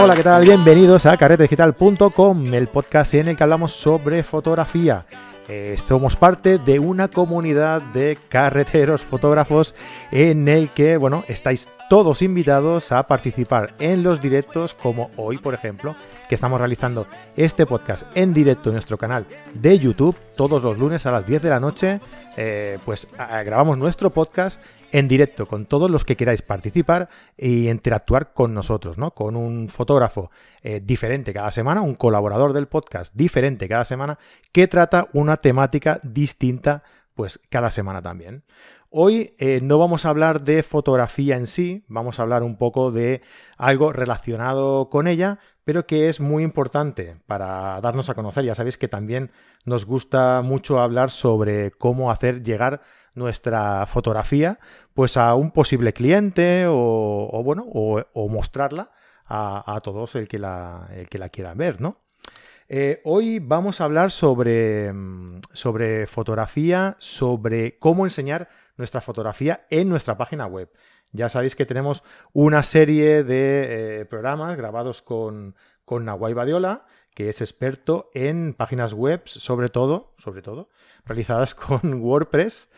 Hola, ¿qué tal? Bienvenidos a carretedigital.com, el podcast en el que hablamos sobre fotografía. Eh, somos parte de una comunidad de carreteros fotógrafos en el que, bueno, estáis todos invitados a participar en los directos como hoy, por ejemplo, que estamos realizando este podcast en directo en nuestro canal de YouTube todos los lunes a las 10 de la noche. Eh, pues grabamos nuestro podcast en directo con todos los que queráis participar e interactuar con nosotros, ¿no? Con un fotógrafo eh, diferente cada semana, un colaborador del podcast diferente cada semana, que trata una temática distinta, pues cada semana también. Hoy eh, no vamos a hablar de fotografía en sí, vamos a hablar un poco de algo relacionado con ella, pero que es muy importante para darnos a conocer. Ya sabéis que también nos gusta mucho hablar sobre cómo hacer llegar nuestra fotografía pues a un posible cliente o, bueno o, mostrarla a, todos el que la, el que la quiera ver, ¿no? Eh, hoy vamos a hablar sobre, mm, sobre fotografía, sobre cómo enseñar nuestra fotografía en nuestra página web. Ya sabéis que tenemos una serie de eh, programas grabados con, con Nahuay Badiola, que es experto en páginas web, sobre todo, sobre todo, realizadas con WordPress.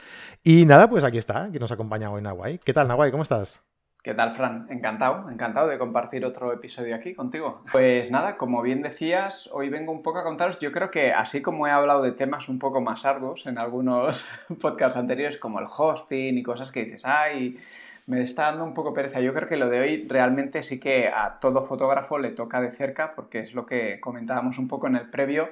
Y nada, pues aquí está, que nos acompaña hoy Nahuay. ¿Qué tal, Nahuay? ¿Cómo estás? ¿Qué tal, Fran? Encantado, encantado de compartir otro episodio aquí contigo. Pues nada, como bien decías, hoy vengo un poco a contaros, yo creo que así como he hablado de temas un poco más arduos en algunos podcasts anteriores, como el hosting y cosas que dices, ay, me está dando un poco pereza. Yo creo que lo de hoy realmente sí que a todo fotógrafo le toca de cerca, porque es lo que comentábamos un poco en el previo,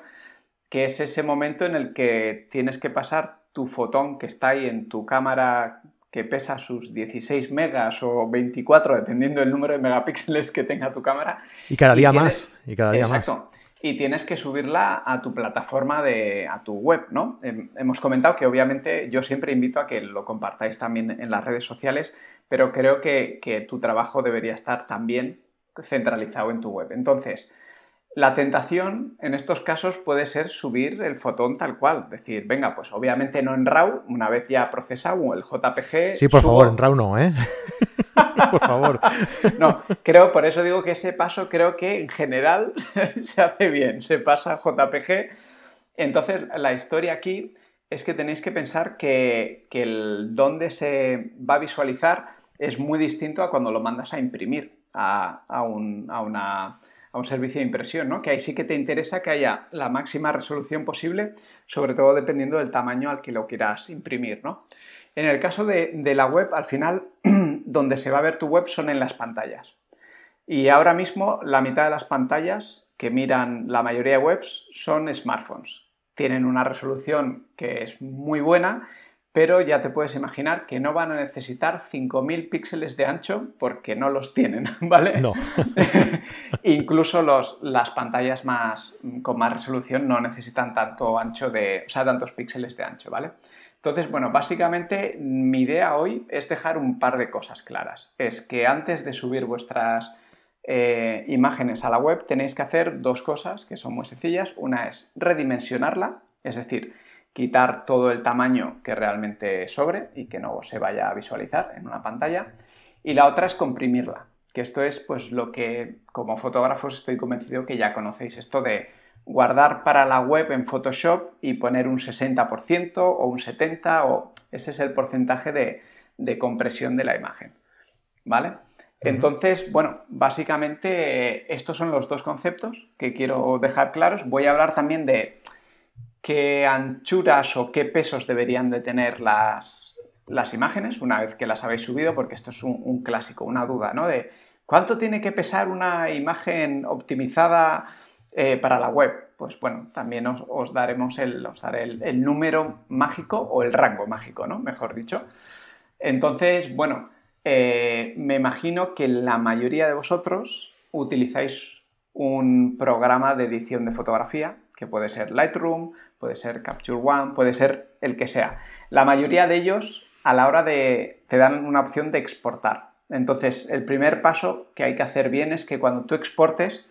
que es ese momento en el que tienes que pasar tu fotón que está ahí en tu cámara que pesa sus 16 megas o 24, dependiendo del número de megapíxeles que tenga tu cámara. Y cada día más. Y cada día Exacto. Y tienes que subirla a tu plataforma de, a tu web, ¿no? Hemos comentado que obviamente yo siempre invito a que lo compartáis también en las redes sociales, pero creo que, que tu trabajo debería estar también centralizado en tu web. Entonces, la tentación en estos casos puede ser subir el fotón tal cual, decir, venga, pues obviamente no en RAW, una vez ya procesado el JPG. Sí, por favor, en RAW no, ¿eh? por favor. No, creo, por eso digo que ese paso creo que en general se hace bien, se pasa a JPG. Entonces, la historia aquí es que tenéis que pensar que, el dónde se va a visualizar es muy distinto a cuando lo mandas a imprimir a, a una a un servicio de impresión, ¿no? Que ahí sí que te interesa que haya la máxima resolución posible, sobre todo dependiendo del tamaño al que lo quieras imprimir, ¿no? En el caso de, la web, al final, donde se va a ver tu web son en las pantallas. Y ahora mismo la mitad de las pantallas que miran la mayoría de webs son smartphones. Tienen una resolución que es muy buena pero ya te puedes imaginar que no van a necesitar 5.000 píxeles de ancho porque no los tienen, ¿vale? No. Incluso las pantallas más, con más resolución no necesitan tanto ancho de, o sea, tantos píxeles de ancho, ¿vale? Entonces, bueno, básicamente mi idea hoy es dejar un par de cosas claras. Es que antes de subir vuestras eh, imágenes a la web tenéis que hacer dos cosas que son muy sencillas. Una es redimensionarla, es decir, quitar todo el tamaño que realmente sobre y que no se vaya a visualizar en una pantalla. Y la otra es comprimirla, que esto es pues lo que como fotógrafos estoy convencido que ya conocéis, esto de guardar para la web en Photoshop y poner un 60% o un 70% o ese es el porcentaje de, compresión de la imagen. ¿Vale? Entonces, bueno, básicamente eh, estos son los dos conceptos que quiero dejar claros. Voy a hablar también de qué anchuras o qué pesos deberían de tener las, imágenes una vez que las habéis subido, porque esto es un, clásico, una duda, ¿no? De cuánto tiene que pesar una imagen optimizada eh, para la web. Pues bueno, también os, daremos el, daré el, número mágico o el rango mágico, ¿no? Mejor dicho. Entonces, bueno, eh, me imagino que la mayoría de vosotros utilizáis un programa de edición de fotografía, que puede ser Lightroom, puede ser Capture One, puede ser el que sea. La mayoría de ellos a la hora de te dan una opción de exportar. Entonces, el primer paso que hay que hacer bien es que cuando tú exportes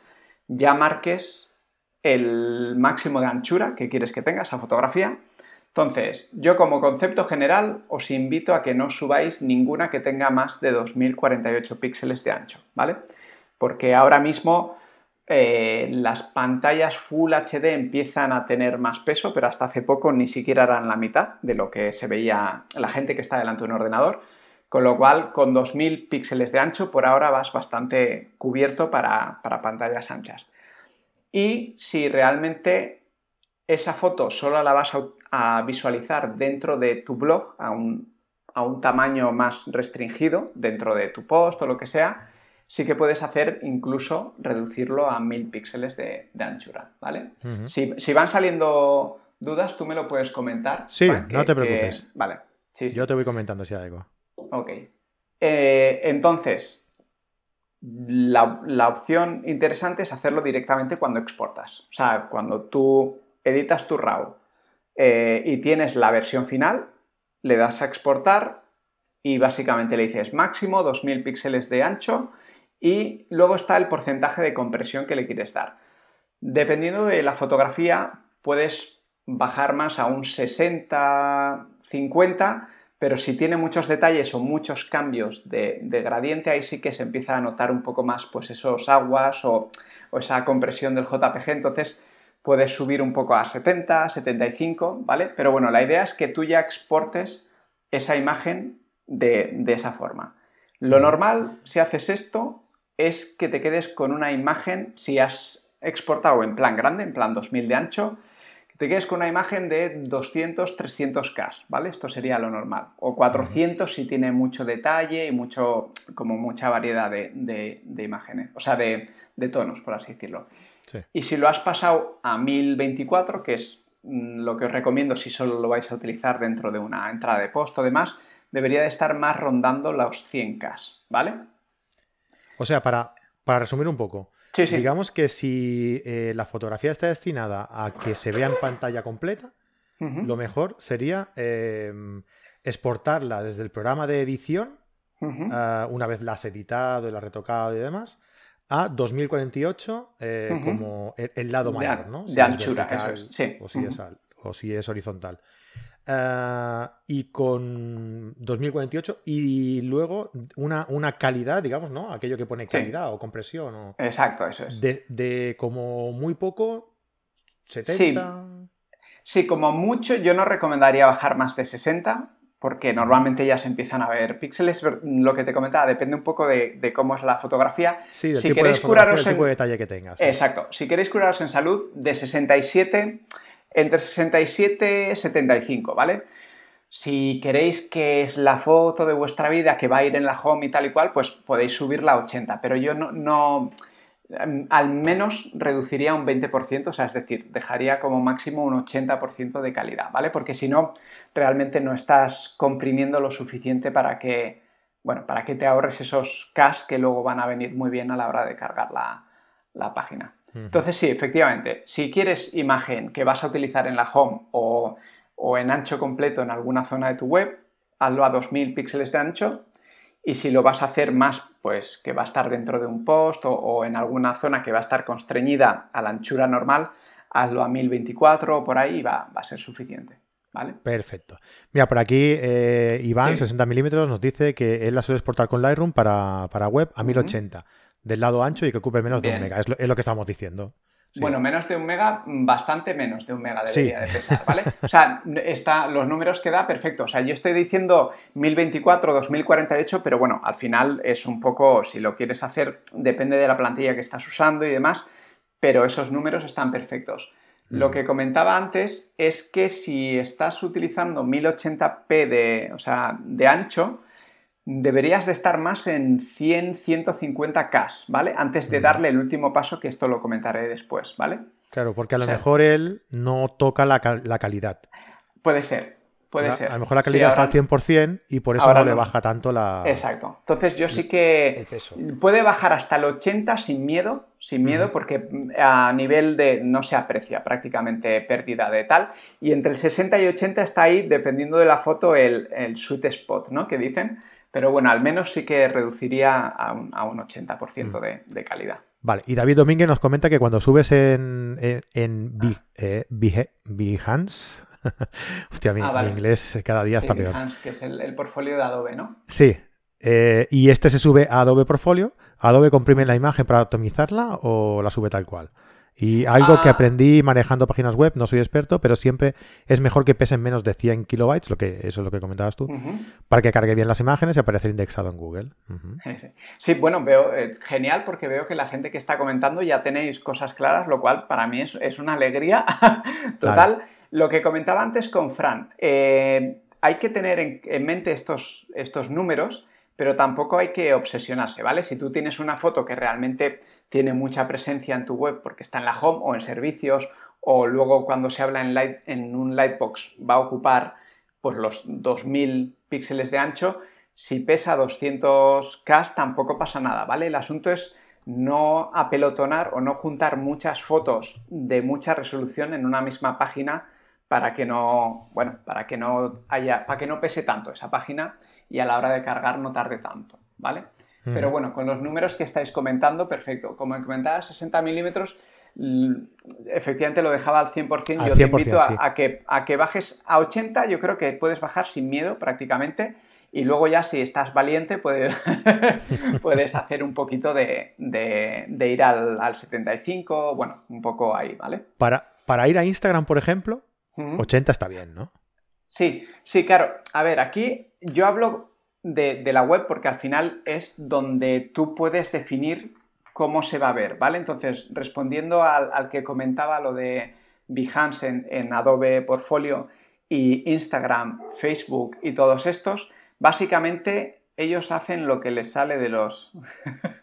ya marques el máximo de anchura que quieres que tenga esa fotografía. Entonces, yo como concepto general os invito a que no subáis ninguna que tenga más de 2048 píxeles de ancho, ¿vale? porque ahora mismo eh, las pantallas Full HD empiezan a tener más peso, pero hasta hace poco ni siquiera eran la mitad de lo que se veía la gente que está delante de un ordenador. Con lo cual, con 2000 píxeles de ancho, por ahora vas bastante cubierto para, pantallas anchas. Y si realmente esa foto solo la vas a, visualizar dentro de tu blog, a un, a un tamaño más restringido, dentro de tu post o lo que sea, sí que puedes hacer incluso reducirlo a 1000 píxeles de, anchura, ¿vale? si, van saliendo dudas, tú me lo puedes comentar. Sí, no te preocupes. Vale. Sí, Yo te voy comentando si hay algo. Ok. Eh, entonces, la, opción interesante es hacerlo directamente cuando exportas. O sea, cuando tú editas tu RAW eh, y tienes la versión final, le das a exportar y básicamente le dices máximo 2000 píxeles de ancho y luego está el porcentaje de compresión que le quieres dar. Dependiendo de la fotografía, puedes bajar más a un 60, 50, pero si tiene muchos detalles o muchos cambios de, gradiente, ahí sí que se empieza a notar un poco más pues esos aguas o, esa compresión del JPG, entonces puedes subir un poco a 70, 75, ¿vale? Pero bueno, la idea es que tú ya exportes esa imagen de, de esa forma. Lo normal, si haces esto, es que te quedes con una imagen, si has exportado en plan grande, en plan 2000 de ancho, que te quedes con una imagen de 200, 300K, ¿vale? Esto sería lo normal. O 400 si tiene mucho detalle y mucho, como mucha variedad de, imágenes, o sea, de, tonos, por así decirlo. Y si lo has pasado a 1024, que es mm, lo que os recomiendo si solo lo vais a utilizar dentro de una entrada de post o demás, debería de estar más rondando los 100K, ¿vale? O sea, para, para resumir un poco, digamos que si eh, la fotografía está destinada a que se vea en pantalla completa, lo mejor sería em, exportarla desde el programa de edición, ah, una vez la has editado y la has retocado y demás, a 2048 eh, como el, lado mayor, ¿no? de anchura, eso es. Sí. O si, es, o si es horizontal. Eh, y con 2048 y luego una, una, calidad, digamos, ¿no? Aquello que pone calidad o compresión. O, Exacto, eso es. De, como muy poco, 70. Sí. como mucho, yo no recomendaría bajar más de 60, porque normalmente ya se empiezan a ver píxeles. Lo que te comentaba depende un poco de, cómo es la fotografía. Sí, del si tipo queréis de curaros el tipo de detalle que tengas. Exacto. Si queréis curaros en salud, de 67 entre 67 y 75, ¿vale? Si queréis que es la foto de vuestra vida que va a ir en la home y tal y cual, pues podéis subirla a 80, pero yo no, no em, al menos reduciría un 20%, o sea, es decir, dejaría como máximo un 80% de calidad, ¿vale? Porque si no, realmente no estás comprimiendo lo suficiente para que, bueno, para que te ahorres esos cash que luego van a venir muy bien a la hora de cargar la página. Entonces sí, efectivamente, si quieres imagen que vas a utilizar en la home o, en ancho completo en alguna zona de tu web, hazlo a 2000 píxeles de ancho y si lo vas a hacer más, pues que va a estar dentro de un post o, en alguna zona que va a estar constreñida a la anchura normal, hazlo a 1024 o por ahí y va, a ser suficiente. ¿Vale? Perfecto. Mira, por aquí eh, Iván, 60 milímetros, nos dice que él la suele exportar con Lightroom para, web a 1080 del lado ancho y que ocupe menos de un mega. Es lo, que estamos diciendo. Bueno, menos de un mega, bastante menos de un mega debería de pesar, ¿vale? O sea, está, los números que da, perfecto. O sea, yo estoy diciendo 1024, 2048, pero bueno, al final es un poco, si lo quieres hacer, depende de la plantilla que estás usando y demás, pero esos números están perfectos. Lo mm. que comentaba antes es que si estás utilizando 1080p de, o sea, de ancho, deberías de estar más en 100, 150 K, ¿vale? Antes de darle el último paso, que esto lo comentaré después, ¿vale? Claro, porque a lo mejor él no toca la, calidad. Puede ser, puede ser. A lo mejor la calidad está al 100% y por eso no le baja tanto la... Exacto. Entonces yo sí que... Puede bajar hasta el 80 sin miedo, sin miedo, porque a nivel de no se aprecia prácticamente pérdida de tal. Y entre el 60 y 80 está ahí, dependiendo de la foto, el, el sweet spot, ¿no? Que dicen. Pero bueno, al menos sí que reduciría a un, 80% mm. de, calidad. Vale, y David Domínguez nos comenta que cuando subes en, en, eh, Behance, hostia, mi, ah, inglés cada día está peor. Behance, que es el, portfolio de Adobe, ¿no? Sí, eh, y este se sube a Adobe Portfolio, ¿Adobe comprime la imagen para optimizarla o la sube tal cual? Y algo que Ah. aprendí manejando páginas web, no soy experto, pero siempre es mejor que pesen menos de 100 kilobytes, lo que, eso es lo que comentabas tú, para que cargue bien las imágenes y aparecer indexado en Google. Sí, bueno, veo eh, genial porque veo que la gente que está comentando ya tenéis cosas claras, lo cual para mí es, es una alegría total. Lo que comentaba antes con Fran, eh, hay que tener en, en mente estos, estos números, pero tampoco hay que obsesionarse, ¿vale? Si tú tienes una foto que realmente tiene mucha presencia en tu web porque está en la home o en servicios, o luego cuando se habla en, un lightbox va a ocupar pues los 2000 píxeles de ancho, si pesa 200K tampoco pasa nada, ¿vale? El asunto es no apelotonar o no juntar muchas fotos de mucha resolución en una misma página para que no, bueno, para que no haya, para que no pese tanto esa página y a la hora de cargar no tarde tanto, ¿vale? Mm. Pero bueno, con los números que estáis comentando, perfecto. Como comentaba, 60 milímetros, efectivamente lo dejaba al 100%. Al Yo te 100%, invito a, sí. a que, a que bajes a 80, yo creo que puedes bajar sin miedo prácticamente. Y luego ya si estás valiente puedes, puedes hacer un poquito de, de- de ir al, al 75, bueno, un poco ahí, ¿vale? Para, para ir a Instagram, por ejemplo, Ujú. 80 está bien, ¿no? Sí, sí, claro. A ver, aquí yo hablo de, de la web porque al final es donde tú puedes definir cómo se va a ver, ¿vale? Entonces, respondiendo al, al que comentaba lo de Behance en, en Adobe Portfolio y Instagram, Facebook y todos estos, básicamente ellos hacen lo que les sale de los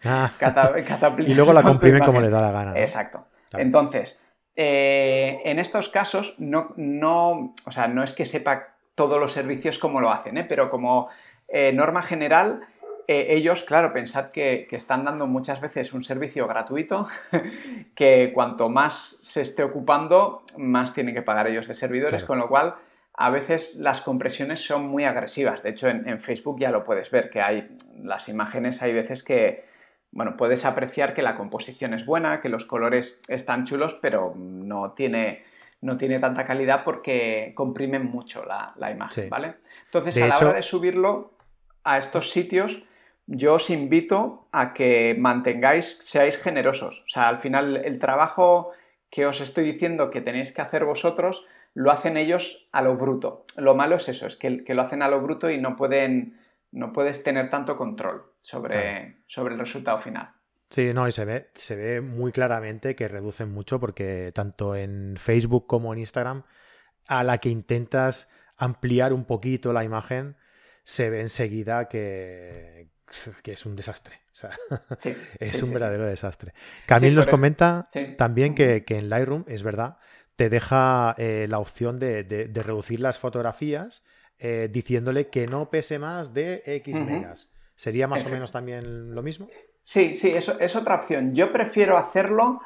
Ah, y luego la comprimen como les da la gana. ¿no? Exacto. Claro. Entonces, eh, en estos casos, no, no, o sea, no es que sepa todos los servicios cómo lo hacen, ¿eh? pero como eh, norma general, eh, ellos, claro, pensad que, que están dando muchas veces un servicio gratuito, que cuanto más se esté ocupando, más tienen que pagar ellos de servidores, Claro. con lo cual a veces las compresiones son muy agresivas. De hecho, en, en Facebook ya lo puedes ver, que hay las imágenes, hay veces que, bueno, puedes apreciar que la composición es buena, que los colores están chulos, pero no tiene, no tiene tanta calidad porque comprimen mucho la, la imagen, Sí. ¿vale? Entonces, De a la hecho- hora de subirlo a estos sitios, yo os invito a que mantengáis, seáis generosos. O sea, al final el trabajo que os estoy diciendo que tenéis que hacer vosotros, lo hacen ellos a lo bruto. Lo malo es eso, es que, que lo hacen a lo bruto y no pueden, no puedes tener tanto control sobre, sobre el resultado final. Sí, no, y se ve, se ve muy claramente que reducen mucho porque tanto en Facebook como en Instagram, a la que intentas ampliar un poquito la imagen, se ve enseguida que, que es un desastre. O sea, Sí, es sí, un sí, verdadero desastre. Camil nos comenta también que, que en Lightroom, es verdad, te deja eh, la opción de, de- de reducir las fotografías eh, diciéndole que no pese más de X Ujú. megas. ¿Sería más o menos también lo mismo? Sí, sí, eso es otra opción. Yo prefiero hacerlo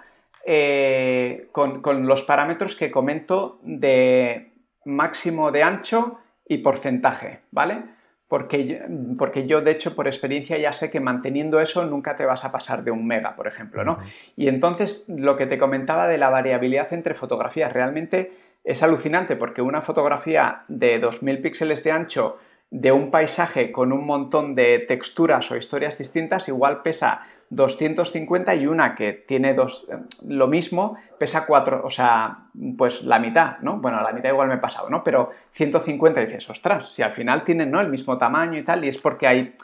eh, con, con los parámetros que comento de máximo de ancho y porcentaje, ¿vale? Porque yo, porque yo, de hecho, por experiencia ya sé que manteniendo eso nunca te vas a pasar de un mega, por ejemplo, ¿no? Y entonces lo que te comentaba de la variabilidad entre fotografías realmente es alucinante porque una fotografía de 2000 píxeles de ancho de un paisaje con un montón de texturas o historias distintas igual pesa 250 y una que tiene dos, lo mismo pesa 4, o sea, pues la mitad, ¿no? Bueno, la mitad igual me he pasado, ¿no? Pero 150 dices, ostras, si al final tienen ¿no? el mismo tamaño y tal, y es porque hay,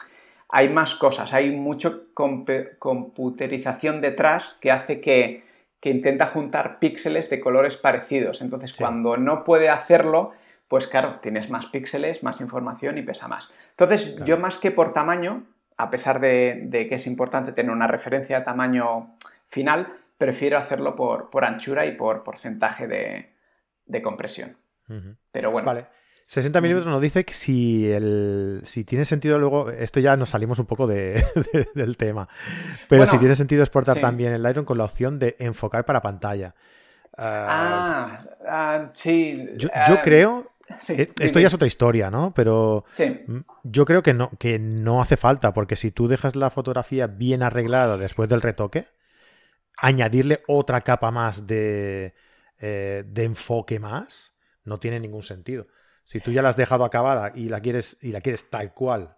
hay más cosas, hay mucho compe- computerización detrás que hace que, que intenta juntar píxeles de colores parecidos. Entonces, Sí. cuando no puede hacerlo, pues claro, tienes más píxeles, más información y pesa más. Entonces, Claro. yo más que por tamaño, a pesar de, de que es importante tener una referencia de tamaño final, prefiero hacerlo por, por anchura y por porcentaje de, de compresión. Pero bueno, Vale. 60 milímetros nos dice que si, el, si tiene sentido luego, esto ya nos salimos un poco de- de- del tema, pero Bueno, si tiene sentido exportar sí. también el Lightroom con la opción de enfocar para pantalla. Ah, Ah, ah, sí. yo, ah, yo creo, sí, eh, esto ya es otra historia, ¿no? Pero Sí, mm, yo creo que no, que no hace falta, porque si tú dejas la fotografía bien arreglada después del retoque, añadirle otra capa más de, eh, de enfoque más no tiene ningún sentido. Si tú ya la has dejado acabada y la quieres, y la quieres tal cual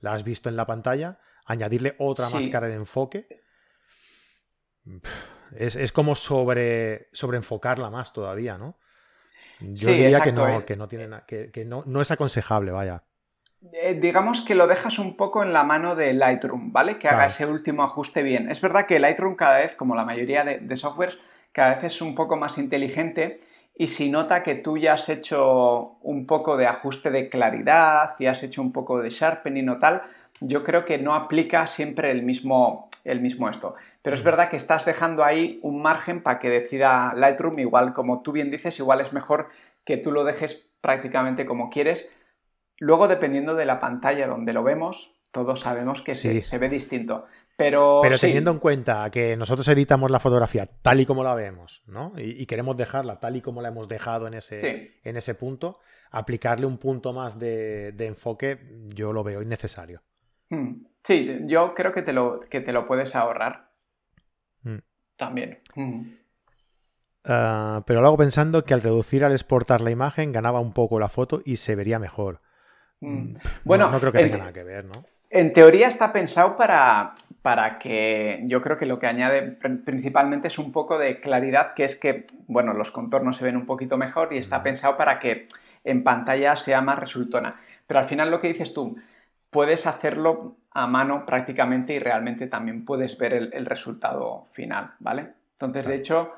la has visto en la pantalla, añadirle otra máscara de enfoque. Es, como sobre, sobre enfocarla más todavía, ¿no? Yo diría que, no, que, no, tiene, que, no, no es aconsejable, vaya. Eh, digamos que lo dejas un poco en la mano de Lightroom, ¿vale? Que haga ese último ajuste bien. Es verdad que Lightroom cada vez, como la mayoría de, de softwares, cada vez es un poco más inteligente y si nota que tú ya has hecho un poco de ajuste de claridad y has hecho un poco de sharpening o tal, yo creo que no aplica siempre el mismo, el mismo esto. Pero es verdad que estás dejando ahí un margen para que decida Lightroom, igual como tú bien dices, igual es mejor que tú lo dejes prácticamente como quieres. Luego, dependiendo de la pantalla donde lo vemos, todos sabemos que se, ve distinto. Pero, Pero teniendo en cuenta que nosotros editamos la fotografía tal y como la vemos, ¿no? Y, queremos dejarla tal y como la hemos dejado en ese, en ese punto, aplicarle un punto más de, enfoque, yo lo veo innecesario. Hmm. Sí, yo creo que te lo, que te lo puedes ahorrar. También. Hmm. Ah, pero luego pensando que al reducir al exportar la imagen ganaba un poco la foto y se vería mejor. Bueno, no creo que tenga nada que ver, ¿no? En teoría está pensado para, para que yo creo que lo que añade principalmente es un poco de claridad, que es que, bueno, los contornos se ven un poquito mejor y está pensado para que en pantalla sea más resultona. Pero al final lo que dices tú, puedes hacerlo a mano prácticamente y realmente también puedes ver el, resultado final, ¿vale? Entonces, de hecho,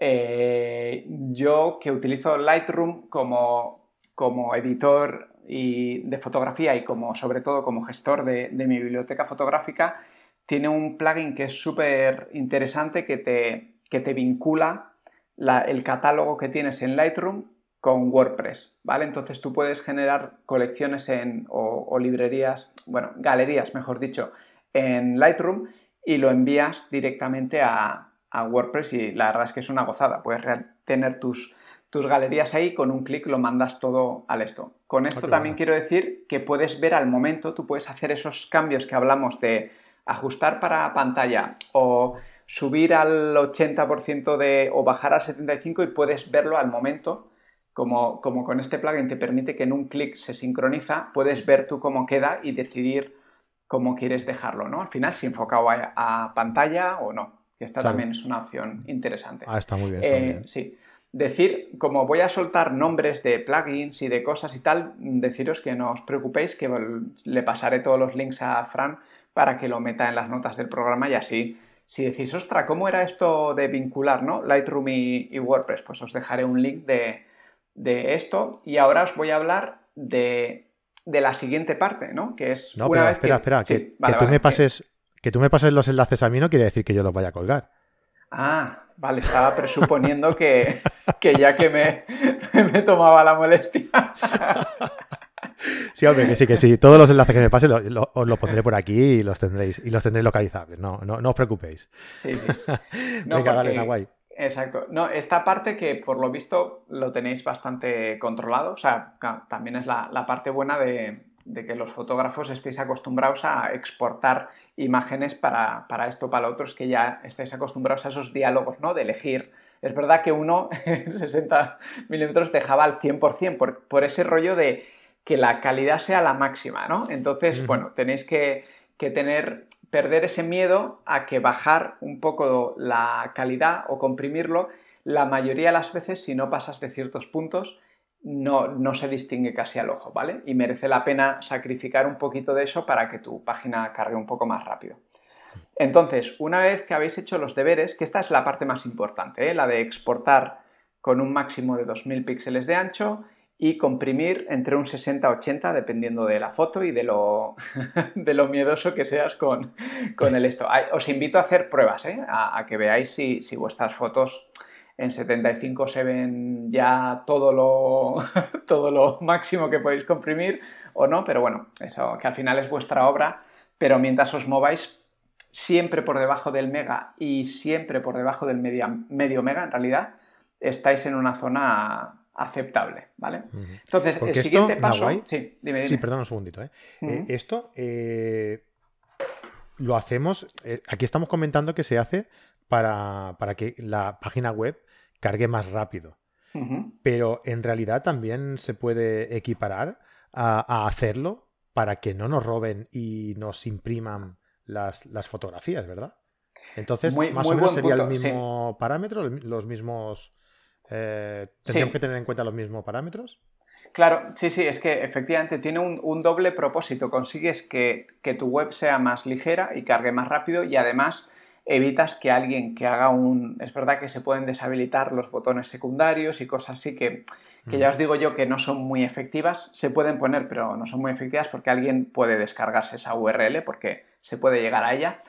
eh, yo que utilizo Lightroom como, como editor y de fotografía y como sobre todo como gestor de, mi biblioteca fotográfica, tiene un plugin que es súper interesante que te, que te vincula el catálogo que tienes en Lightroom con WordPress, ¿vale? Entonces tú puedes generar colecciones en, o, librerías, bueno, galerías, mejor dicho, en Lightroom y lo envías directamente a, a WordPress y la verdad es que es una gozada. Puedes tener tus, tus galerías ahí, con un clic lo mandas todo al esto. Con esto también quiero decir que puedes ver al momento, tú puedes hacer esos cambios que hablamos de ajustar para pantalla o subir al 80% de, o bajar al 75% y puedes verlo al momento. Como, como con este plugin te permite que en un clic se sincroniza, puedes ver tú cómo queda y decidir cómo quieres dejarlo, ¿no? Al final, si enfocado a, pantalla o no. esta también es una opción interesante. Ah, está muy bien. Está muy eh, bien. Sí decir, como voy a soltar nombres de plugins y de cosas y tal, deciros que no os preocupéis, que le pasaré todos los links a Fran para que lo meta en las notas del programa y así, si decís, ostra, ¿cómo era esto de vincular ¿no? Lightroom y, WordPress? Pues os dejaré un link de, esto y ahora os voy a hablar de, la siguiente parte, ¿no? Que es no, una espera, espera, que, tú me pases, que tú me pases los enlaces a mí no quiere decir que yo los vaya a colgar. Ah, vale, estaba presuponiendo que, ya que me, tomaba la molestia. Sí, hombre, que sí, que sí. Todos los enlaces que me pasen os los pondré por aquí y los tendréis, y los tendréis localizables. No, no, no os preocupéis. Sí, sí. No, Venga, vale, guay. Exacto. No, esta parte que por lo visto lo tenéis bastante controlado. O sea, también es la, la parte buena de, de que los fotógrafos estéis acostumbrados a exportar imágenes para, para esto, para lo otro, es que ya estáis acostumbrados a esos diálogos, ¿no? De elegir. Es verdad que uno 60 milímetros dejaba al 100% por, por ese rollo de que la calidad sea la máxima, ¿no? Entonces, bueno, tenéis que, que tener, perder ese miedo a que bajar un poco la calidad o comprimirlo, la mayoría de las veces, si no pasas de ciertos puntos, no, se distingue casi al ojo, ¿vale? Y merece la pena sacrificar un poquito de eso para que tu página cargue un poco más rápido. Entonces, una vez que habéis hecho los deberes, que esta es la parte más importante, ¿eh? la de exportar con un máximo de 2000 píxeles de ancho y comprimir entre un 60-80 dependiendo de la foto y de lo, de lo miedoso que seas con, el esto. Os invito a hacer pruebas, ¿eh? a, que veáis si, si vuestras fotos en 75 se ven ya todo lo, todo lo máximo que podéis comprimir o no, pero bueno, eso que al final es vuestra obra, pero mientras os mováis siempre por debajo del mega y siempre por debajo del medio mega en realidad, estáis en una zona aceptable, ¿vale? Entonces, el siguiente paso... sí, dime, sí, perdón un segundito. ¿eh? Eh, esto eh, lo hacemos... aquí estamos comentando que se hace para, para que la página web cargue más rápido. Pero en realidad también se puede equiparar a, hacerlo para que no nos roben y nos impriman las, fotografías, ¿verdad? Entonces, más o menos sería el mismo parámetro, los mismos... Eh, ¿Tendríamos que tener en cuenta los mismos parámetros? Claro, sí, sí, es que efectivamente tiene un, doble propósito. Consigues que, tu web sea más ligera y cargue más rápido y además evitas que alguien que haga un... Es verdad que se pueden deshabilitar los botones secundarios y cosas así que, que ya os digo yo que no son muy efectivas. Se pueden poner, pero no son muy efectivas porque alguien puede descargarse esa URL porque se puede llegar a ella.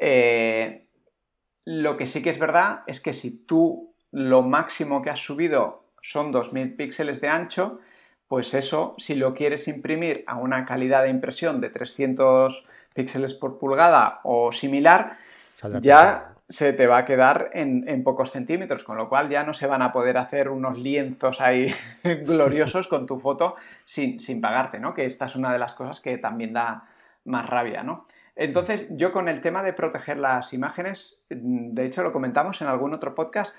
Eh, lo que sí que es verdad es que si tú lo máximo que has subido son 2000 píxeles de ancho, pues eso, si lo quieres imprimir a una calidad de impresión de 300 píxeles por pulgada o similar, ya se te va a quedar en, pocos centímetros, con lo cual ya no se van a poder hacer unos lienzos ahí gloriosos con tu foto sin, sin, pagarte, ¿no? Que esta es una de las cosas que también da más rabia, ¿no? Entonces, yo con el tema de proteger las imágenes, de hecho lo comentamos en algún otro podcast,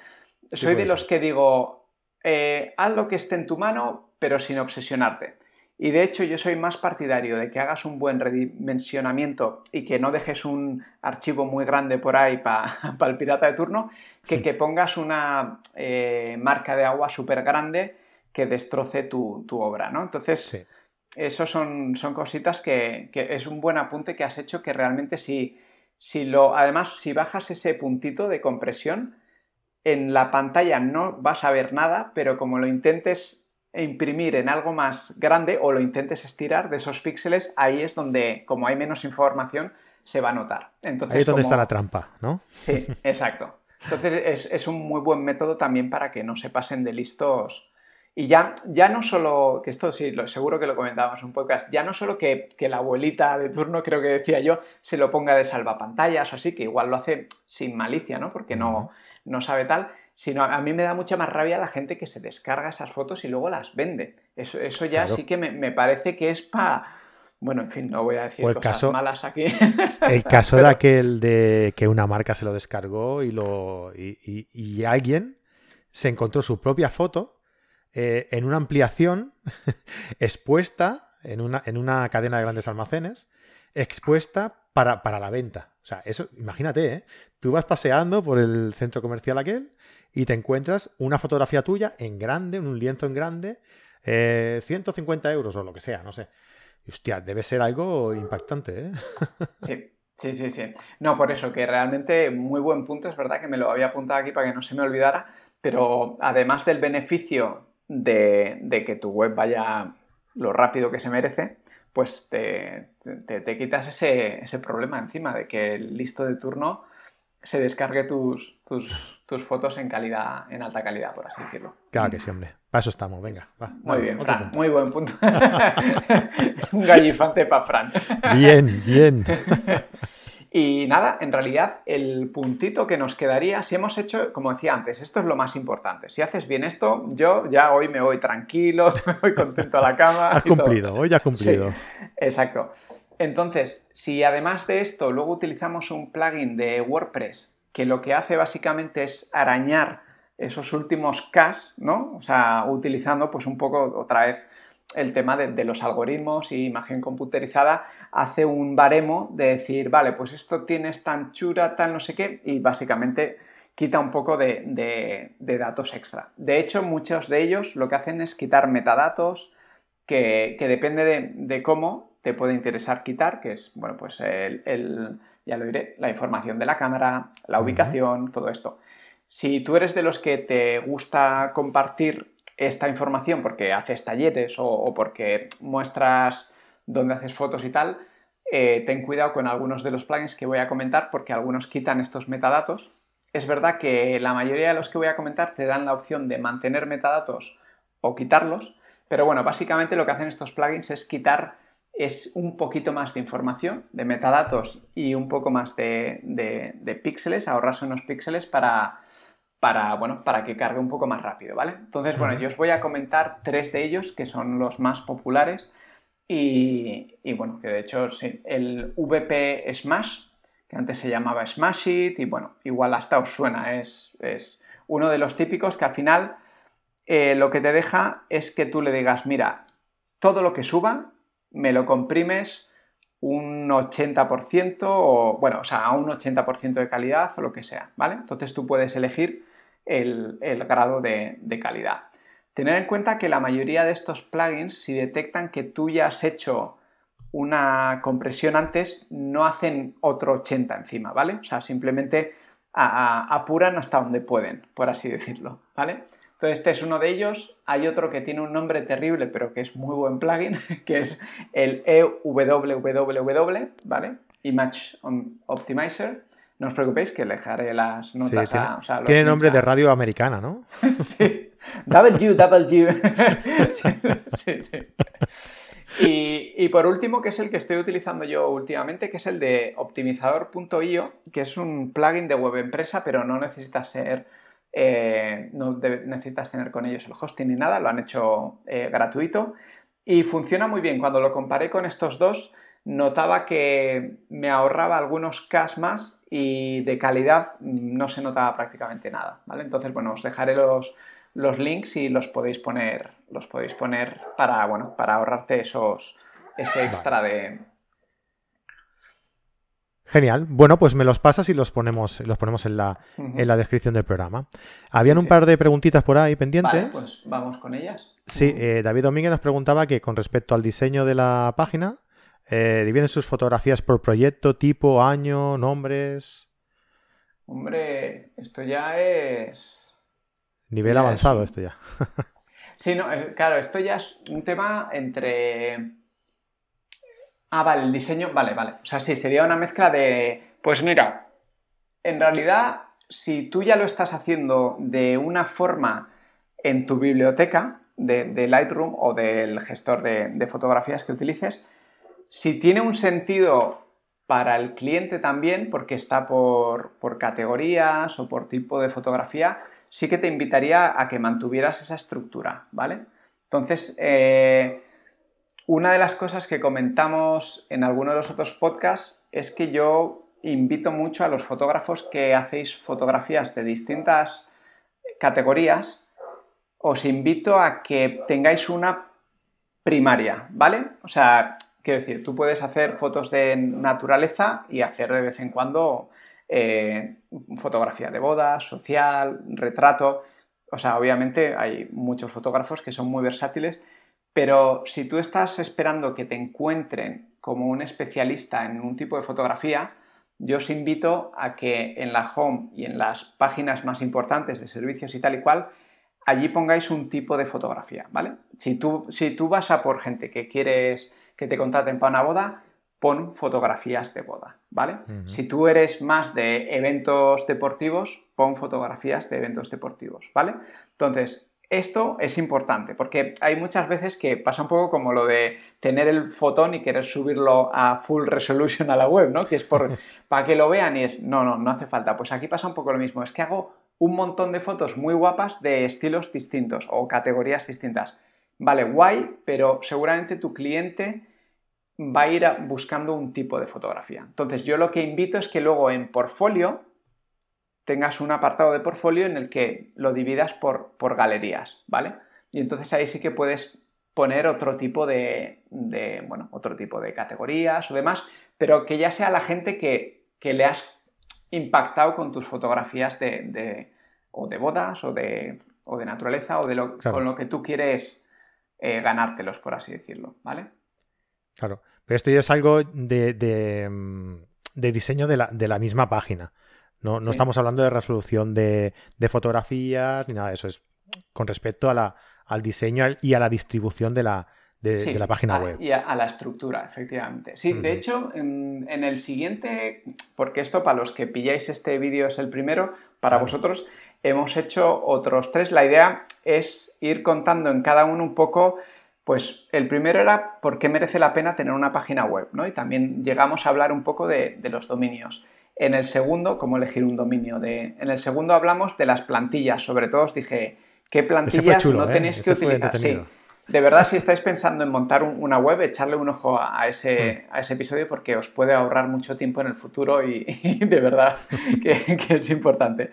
soy de los que digo, eh, haz lo que esté en tu mano, pero sin obsesionarte. Y de hecho yo soy más partidario de que hagas un buen redimensionamiento y que no dejes un archivo muy grande por ahí para el pirata de turno, que que pongas una eh, marca de agua súper grande que destroce tu, obra, ¿no? Entonces, eso son, son cositas que, es un buen apunte que has hecho que realmente si, si lo... Además, si bajas ese puntito de compresión, en la pantalla no vas a ver nada, pero como lo intentes imprimir en algo más grande o lo intentes estirar de esos píxeles, ahí es donde, como hay menos información, se va a notar. Entonces, ahí es donde está la trampa, ¿no? Sí, exacto. Entonces es, un muy buen método también para que no se pasen de listos. Y ya, ya no solo, que esto sí, lo, seguro que lo comentábamos en un podcast, ya no solo que, la abuelita de turno, creo que decía yo, se lo ponga de salvapantallas o así, que igual lo hace sin malicia, ¿no? Porque no, no sabe tal, sino a mí me da mucha más rabia la gente que se descarga esas fotos y luego las vende. Eso, eso ya sí que me, parece que es para... Bueno, en fin, no voy a decir cosas malas aquí. El caso de aquel de que una marca se lo descargó y, lo, y, alguien se encontró su propia foto eh, en una ampliación expuesta en una, en una cadena de grandes almacenes, expuesta para, para la venta. O sea, eso, imagínate, ¿eh? Tú vas paseando por el centro comercial aquel y te encuentras una fotografía tuya en grande, un lienzo en grande, 150 eh, euros o lo que sea, no sé. hostia, debe ser algo impactante, ¿eh? Sí. Sí, sí, sí. No, por eso, que realmente muy buen punto, es verdad que me lo había apuntado aquí para que no se me olvidara, pero además del beneficio de, que tu web vaya lo rápido que se merece, pues te, te, quitas ese, ese, problema encima de que el listo de turno se descargue tus, tus, fotos en calidad, en alta calidad, por así decirlo. Claro que sí, hombre. Para eso estamos, venga. muy bien, Fran, muy buen punto. Un gallifante para Fran. bien, bien. Y nada, en realidad el puntito que nos quedaría, si hemos hecho, como decía antes, esto es lo más importante. Si haces bien esto, yo ya hoy me voy tranquilo, me voy contento a la cama. Has cumplido, hoy ya has cumplido. exacto. Entonces, si además de esto luego utilizamos un plugin de WordPress que lo que hace básicamente es arañar esos últimos caches, ¿no? O sea, utilizando pues un poco otra vez el tema de, los algoritmos y imagen computerizada, hace un baremo de decir, vale, pues esto tiene esta anchura, tal, no sé qué, y básicamente quita un poco de, datos extra. De hecho, muchos de ellos lo que hacen es quitar metadatos que, depende de cómo te puede interesar quitar, que es, bueno, pues el, ya lo diré, la información de la cámara, la ubicación, todo esto. Si tú eres de los que te gusta compartir esta información porque haces talleres o, porque muestras dónde haces fotos y tal, eh, ten cuidado con algunos de los plugins que voy a comentar porque algunos quitan estos metadatos. Es verdad que la mayoría de los que voy a comentar te dan la opción de mantener metadatos o quitarlos, pero bueno, básicamente lo que hacen estos plugins es quitar es un poquito más de información, de metadatos y un poco más de, píxeles, ahorrarse unos píxeles para, para, bueno, para que cargue un poco más rápido, ¿vale? Entonces, bueno, yo os voy a comentar tres de ellos que son los más populares y, bueno, que de hecho sí, el VP Smash, que antes se llamaba Smash It y bueno, igual hasta os suena, es, es uno de los típicos que al final eh, lo que te deja es que tú le digas, mira, todo lo que suba me lo comprimes un 80% o, bueno, o sea, a un 80% de calidad o lo que sea, ¿vale? Entonces tú puedes elegir el, grado de, de, calidad. Tener en cuenta que la mayoría de estos plugins, si detectan que tú ya has hecho una compresión antes, no hacen otro 80 encima, ¿vale? O sea, simplemente apuran hasta donde pueden, por así decirlo, ¿vale? Entonces, este es uno de ellos. Hay otro que tiene un nombre terrible, pero que es muy buen plugin, que es el EWWW, ¿vale? Image Optimizer. No os preocupéis que le dejaré las notas a. tiene nombre de radio americana, ¿no? sí. W, W. sí, sí. Y, por último, que es el que estoy utilizando yo últimamente, que es el de optimizador.io, que es un plugin de web empresa, pero no necesitas ser. Eh, no necesitas tener con ellos el hosting ni nada, lo han hecho eh, gratuito y funciona muy bien. Cuando lo comparé con estos dos, notaba que me ahorraba algunos cash más y de calidad no se notaba prácticamente nada. ¿vale? Entonces, bueno, os dejaré los, los links y los podéis poner, los podéis poner para, bueno, para ahorrarte esos, ese extra de... Genial. Bueno, pues me los pasas y los ponemos, los ponemos en la, en la descripción del programa. Habían un par de preguntitas por ahí pendientes. pues vamos con ellas. Sí, eh, David Domínguez nos preguntaba que con respecto al diseño de la página, eh, dividen sus fotografías por proyecto, tipo, año, nombres. Hombre, esto ya es Nivel avanzado esto ya. sí, no, eh, claro, esto ya es un tema entre... Ah, vale, el diseño, vale, vale. O sea, sí, sería una mezcla de... Pues mira, en realidad, si tú ya lo estás haciendo de una forma en tu biblioteca de, Lightroom o del gestor de, fotografías que utilices, si tiene un sentido para el cliente también, porque está por, por categorías o por tipo de fotografía, sí que te invitaría a que mantuvieras esa estructura, ¿vale? Entonces, eh, una de las cosas que comentamos en alguno de los otros podcasts es que yo invito mucho a los fotógrafos que hacéis fotografías de distintas categorías, os invito a que tengáis una primaria, ¿vale? O sea, quiero decir, tú puedes hacer fotos de naturaleza y hacer de vez en cuando eh, fotografía de boda, social, retrato. O sea, obviamente hay muchos fotógrafos que son muy versátiles, pero si tú estás esperando que te encuentren como un especialista en un tipo de fotografía, yo os invito a que en la home y en las páginas más importantes de servicios y tal y cual, allí pongáis un tipo de fotografía, ¿vale? Si tú, si tú vas a por gente que quieres que te contraten para una boda, pon fotografías de boda, ¿vale? Si tú eres más de eventos deportivos, pon fotografías de eventos deportivos, ¿vale? Entonces, esto es importante porque hay muchas veces que pasa un poco como lo de tener el fotón y querer subirlo a full resolution a la web, ¿no? Que es por, para que lo vean y es, no, no, no hace falta. Pues aquí pasa un poco lo mismo, es que hago un montón de fotos muy guapas de estilos distintos o categorías distintas. Vale, guay, pero seguramente tu cliente va a ir buscando un tipo de fotografía. Entonces yo lo que invito es que luego en portfolio tengas un apartado de portfolio en el que lo dividas por, por galerías, ¿vale? Y entonces ahí sí que puedes poner otro tipo de, bueno, otro tipo de categorías o demás, pero que ya sea la gente que, le has impactado con tus fotografías de, o de bodas o de, o de naturaleza o de lo, con lo que tú quieres eh, ganártelos, por así decirlo, ¿vale? Claro, pero esto ya es algo de, mm, diseño de la, misma página. No, estamos hablando de resolución de, fotografías ni nada de eso. Es con respecto a la, al diseño y a la distribución de la, de, la página web. Y a, la estructura, efectivamente. Sí, de hecho, en, el siguiente, porque esto para los que pilláis este vídeo es el primero, para vosotros hemos hecho otros tres. La idea es ir contando en cada uno un poco pues el primero era por qué merece la pena tener una página web, ¿no? Y también llegamos a hablar un poco de, los dominios. En el segundo, cómo elegir un dominio. De, en el segundo hablamos de las plantillas. Sobre todo os dije, ¿qué plantillas no ¿eh? tenéis que utilizar? Sí, de verdad, si estáis pensando en montar una web, echarle un ojo a ese, mm. a ese, episodio porque os puede ahorrar mucho tiempo en el futuro y, de verdad que, que es importante.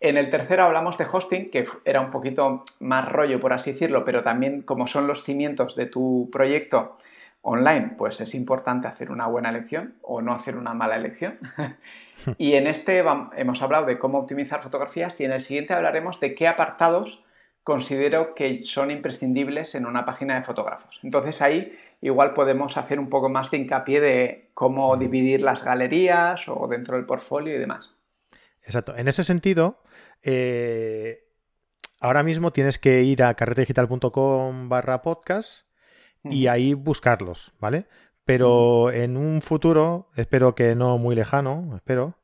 En el tercero hablamos de hosting, que era un poquito más rollo, por así decirlo, pero también como son los cimientos de tu proyecto, online, pues es importante hacer una buena elección o no hacer una mala elección. y en este hemos hablado de cómo optimizar fotografías y en el siguiente hablaremos de qué apartados considero que son imprescindibles en una página de fotógrafos. Entonces ahí igual podemos hacer un poco más de hincapié de cómo dividir las galerías o dentro del portfolio y demás. Exacto. En ese sentido, eh, ahora mismo tienes que ir a carretedigital.com barra podcast y ahí buscarlos, ¿vale? Pero en un futuro, espero que no muy lejano, espero,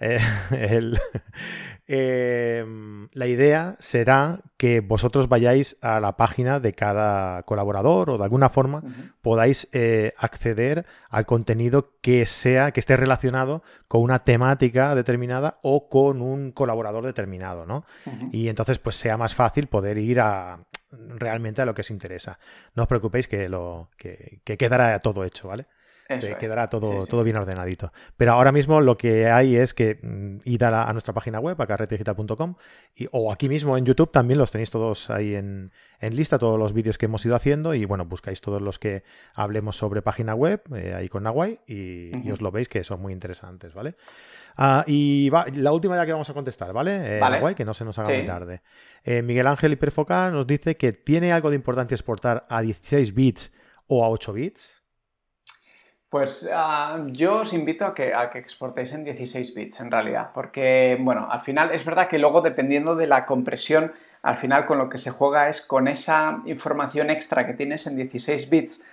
eh, em, la idea será que vosotros vayáis a la página de cada colaborador o de alguna forma podáis eh, acceder al contenido que sea, que esté relacionado con una temática determinada o con un colaborador determinado, ¿no? Y entonces pues sea más fácil poder ir a realmente a lo que os interesa. No os preocupéis que lo que quedará todo hecho, ¿vale? Te quedará todo, todo bien ordenadito. Pero ahora mismo lo que hay es que mm, id a, nuestra página web, a carretedigital.com, o aquí mismo en YouTube también los tenéis todos ahí en, lista, todos los vídeos que hemos ido haciendo, y bueno, buscáis todos los que hablemos sobre página web, eh, ahí con Nahuay, y, os lo veis que son muy interesantes, ¿vale? Ah, y va, la última ya que vamos a contestar, ¿vale? Eh, Nahuay, que no se nos haga muy tarde. Eh, Miguel Ángel Hiperfocal nos dice que tiene algo de importancia exportar a 16 bits o a 8 bits. Pues ah, yo os invito a que, a que exportéis en 16 bits en realidad, porque bueno, al final es verdad que luego dependiendo de la compresión, al final con lo que se juega es con esa información extra que tienes en 16 bits,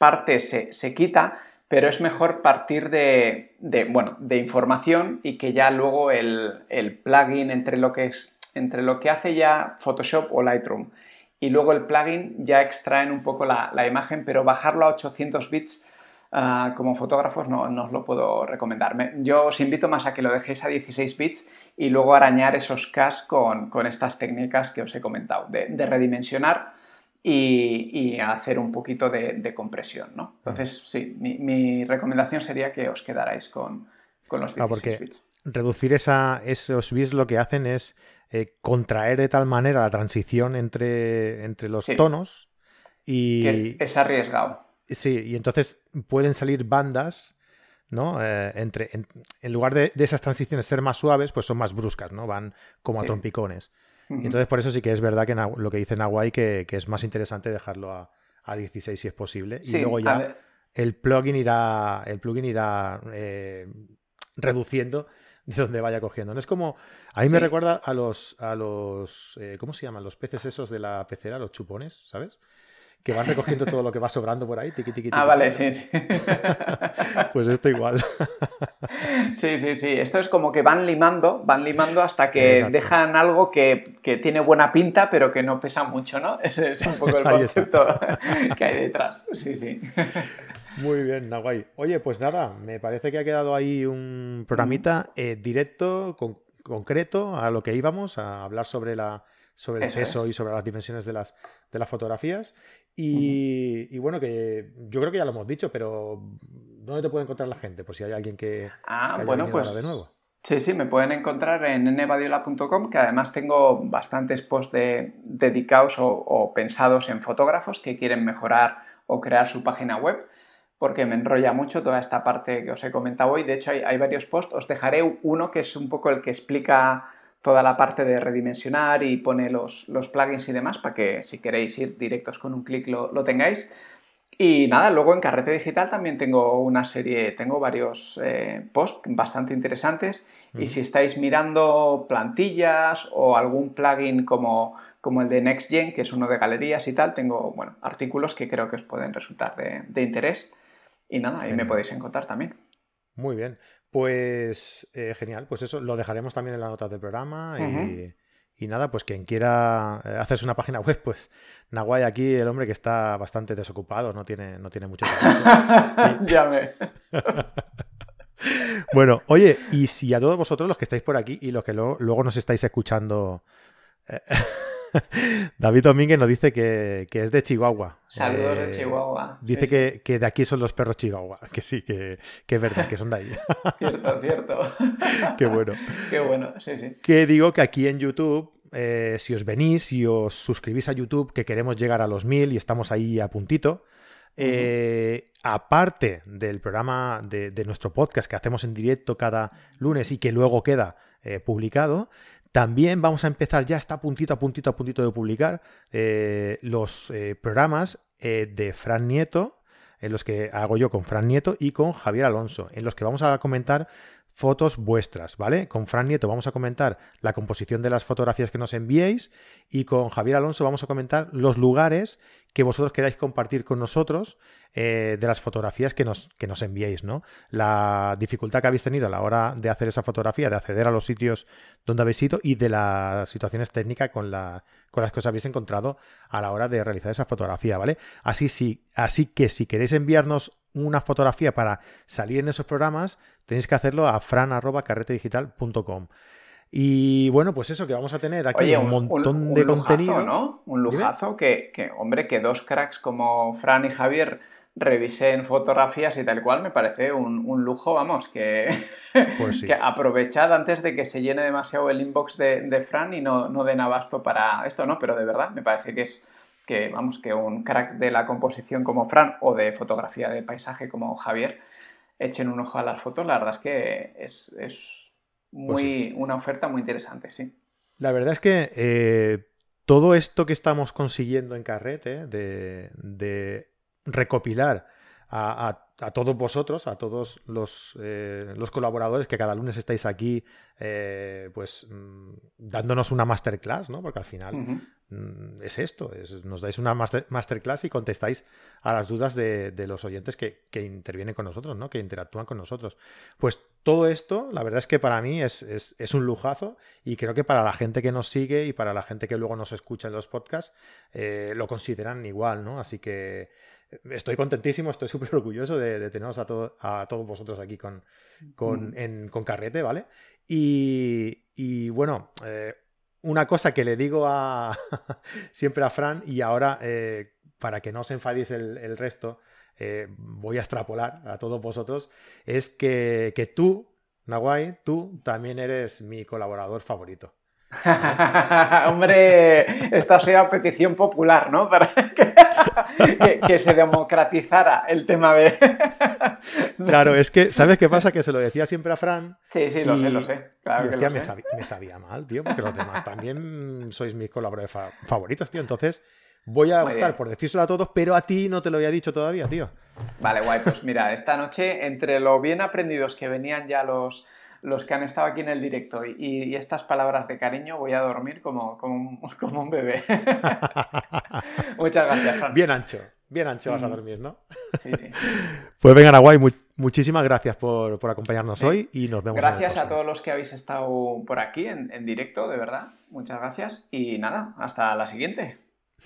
parte se, se quita, pero es mejor partir de, bueno, de información y que ya luego el, plugin entre lo, que es, entre lo que hace ya Photoshop o Lightroom y luego el plugin ya extraen un poco la, la imagen, pero bajarlo a 800 bits Ah, como fotógrafos no, os lo puedo recomendar. yo os invito más a que lo dejéis a 16 bits y luego arañar esos caches con, estas técnicas que os he comentado, de, redimensionar y, hacer un poquito de, compresión. ¿no? Entonces, sí, mi, recomendación sería que os quedarais con, los 16 porque bits. Reducir esa, esos bits lo que hacen es eh, contraer de tal manera la transición entre, entre los tonos y... Que es arriesgado. Sí, y entonces pueden salir bandas, ¿no? Eh, entre, en, lugar de, esas transiciones ser más suaves, pues son más bruscas, ¿no? Van como a trompicones. Entonces por eso sí que es verdad que lo que dice Nahuay, que, que es más interesante dejarlo a, a 16 si es posible. y luego ya el plugin irá, el plugin irá eh, reduciendo de donde vaya cogiendo. No es como. A mí me recuerda a los. a los. Eh, ¿Cómo se llaman? Los peces esos de la pecera, los chupones, ¿sabes? Que van recogiendo todo lo que va sobrando por ahí. ah, vale, sí, sí. pues esto igual. sí, sí, sí. Esto es como que van limando, van limando hasta que dejan algo que, tiene buena pinta, pero que no pesa mucho, ¿no? Ese es un poco el concepto que hay detrás. Sí, sí. Muy bien, Nahuay. Oye, pues nada, me parece que ha quedado ahí un programita eh, directo, concreto, a lo que íbamos, a hablar sobre la sobre el peso y sobre las dimensiones de las, de las fotografías. Y, bueno, que yo creo que ya lo hemos dicho, pero ¿dónde te puede encontrar la gente? Por si hay alguien que, ah, bueno, pues, de nuevo. Sí, sí, me pueden encontrar en nevadiola.com, que además tengo bastantes posts dedicados o, pensados en fotógrafos que quieren mejorar o crear su página web, porque me enrolla mucho toda esta parte que os he comentado hoy. De hecho, hay, hay varios posts. Os dejaré uno que es un poco el que explica toda la parte de redimensionar y pone los, los plugins y demás para que si queréis ir directos con un clic lo, tengáis. Y nada, luego en Carrete Digital también tengo una serie, tengo varios eh, posts bastante interesantes y si estáis mirando plantillas o algún plugin como, como el de NextGen, que es uno de galerías y tal, tengo bueno, artículos que creo que os pueden resultar de, interés y nada, ahí me podéis encontrar también. Muy bien. Pues eh, genial, pues eso lo dejaremos también en la nota del programa y, nada, pues quien quiera eh, hacerse una página web, pues Nahuay aquí, el hombre que está bastante desocupado, no tiene, no tiene mucho trabajo. ya me. bueno, oye, y si a todos vosotros los que estáis por aquí y los que luego nos estáis escuchando... David Domínguez nos dice que, es de Chihuahua. Saludos de eh, Chihuahua. Dice que, de aquí son los perros Chihuahua. Que sí, que, es verdad, que son de ahí. cierto, cierto. Qué bueno. Qué bueno, sí, sí. Que digo que aquí en YouTube, eh, si os venís y os suscribís a YouTube, que queremos llegar a los mil y estamos ahí a puntito. eh, aparte del programa de, nuestro podcast que hacemos en directo cada lunes y que luego queda eh, publicado, también vamos a empezar, ya está puntito a puntito a puntito de publicar eh, los programas de Fran Nieto, en los que hago yo con Fran Nieto y con Javier Alonso, en los que vamos a comentar fotos vuestras, ¿vale? Con Fran Nieto vamos a comentar la composición de las fotografías que nos enviéis y con Javier Alonso vamos a comentar los lugares que vosotros queráis compartir con nosotros eh, de las fotografías que nos, que nos enviéis, ¿no? La dificultad que habéis tenido a la hora de hacer esa fotografía, de acceder a los sitios donde habéis ido y de las situaciones técnicas con, la, con las que os habéis encontrado a la hora de realizar esa fotografía, ¿vale? Así, sí, así que si queréis enviarnos una fotografía para salir en esos programas, tenéis que hacerlo a fran.carretedigital.com. Y bueno, pues eso, que vamos a tener aquí un, montón de contenido. ¿no? Un lujazo que, que, hombre, que dos cracks como Fran y Javier revisen fotografías y tal cual, me parece un, lujo, vamos, que, pues que, aprovechad antes de que se llene demasiado el inbox de, Fran y no, no den abasto para esto, ¿no? Pero de verdad, me parece que es que, vamos, que un crack de la composición como Fran o de fotografía de paisaje como Javier echen un ojo a las fotos, la verdad es que es, pues muy, una oferta muy interesante, sí. La verdad es que eh, todo esto que estamos consiguiendo en Carrete, de, recopilar a, todos vosotros, a todos los, eh, los, colaboradores que cada lunes estáis aquí, eh, pues mm, dándonos una masterclass, ¿no? Porque al final es esto, nos dais una masterclass y contestáis a las dudas de, los oyentes que, intervienen con nosotros, ¿no? que interactúan con nosotros. Pues todo esto, la verdad es que para mí es, un lujazo y creo que para la gente que nos sigue y para la gente que luego nos escucha en los podcasts, eh, lo consideran igual, ¿no? Así que estoy contentísimo, estoy súper orgulloso de, teneros a, a todos vosotros aquí con, con, mm. con Carrete, ¿vale? Y, bueno, eh, una cosa que le digo a, siempre a Fran y ahora, eh, para que no os enfadéis el, resto, eh, voy a extrapolar a todos vosotros, es que, que tú, Nahuay, tú también eres mi colaborador favorito. Hombre, esta sea petición popular, ¿no? Para que, se democratizara el tema de. claro, es que, ¿sabes qué pasa? Que se lo decía siempre a Fran. Sí, sí, lo sé, lo sé. Claro y, me, Sabía, mal, tío, porque los demás también sois mis colaboradores favoritos, tío. Entonces, voy a optar por decírselo a todos, pero a ti no te lo había dicho todavía, tío. Vale, guay. Pues mira, esta noche, entre lo bien aprendidos que venían ya los los que han estado aquí en el directo y, estas palabras de cariño, voy a dormir como, como, como un bebé. Muchas gracias, Fran. Bien ancho, bien ancho vas a mm. dormir, ¿no? sí, sí. Pues venga, Nahuay, muchísimas gracias por, acompañarnos hoy y nos vemos. Gracias a todos los que habéis estado por aquí en, en directo, de verdad. Muchas gracias. Y nada, hasta la siguiente.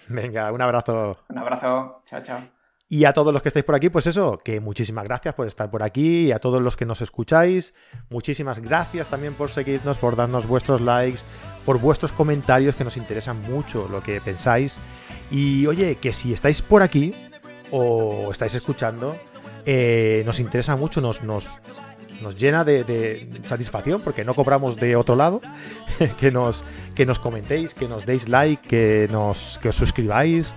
Venga, un abrazo. Un abrazo. Chao, chao. Y a todos los que estáis por aquí, pues eso, que muchísimas gracias por estar por aquí y a todos los que nos escucháis, muchísimas gracias también por seguirnos, por darnos vuestros likes, por vuestros comentarios que nos interesan mucho lo que pensáis. Y oye, que si estáis por aquí o estáis escuchando, eh, nos interesa mucho, nos, nos, nos llena de, satisfacción porque no cobramos de otro lado, que nos, que nos comentéis, que nos deis like, que, nos, que os suscribáis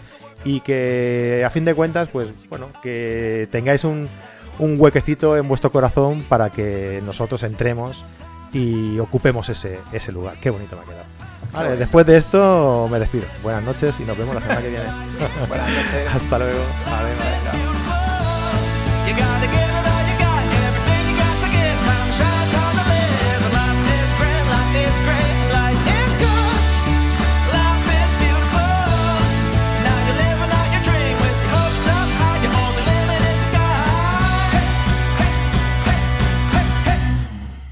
y que a fin de cuentas, pues bueno, que tengáis un, un huequecito en vuestro corazón para que nosotros entremos y ocupemos ese, ese lugar. Qué bonito me ha quedado. Vale, después de esto me despido. Buenas noches y nos vemos la semana que viene. Buenas noches. Hasta luego. Adiós.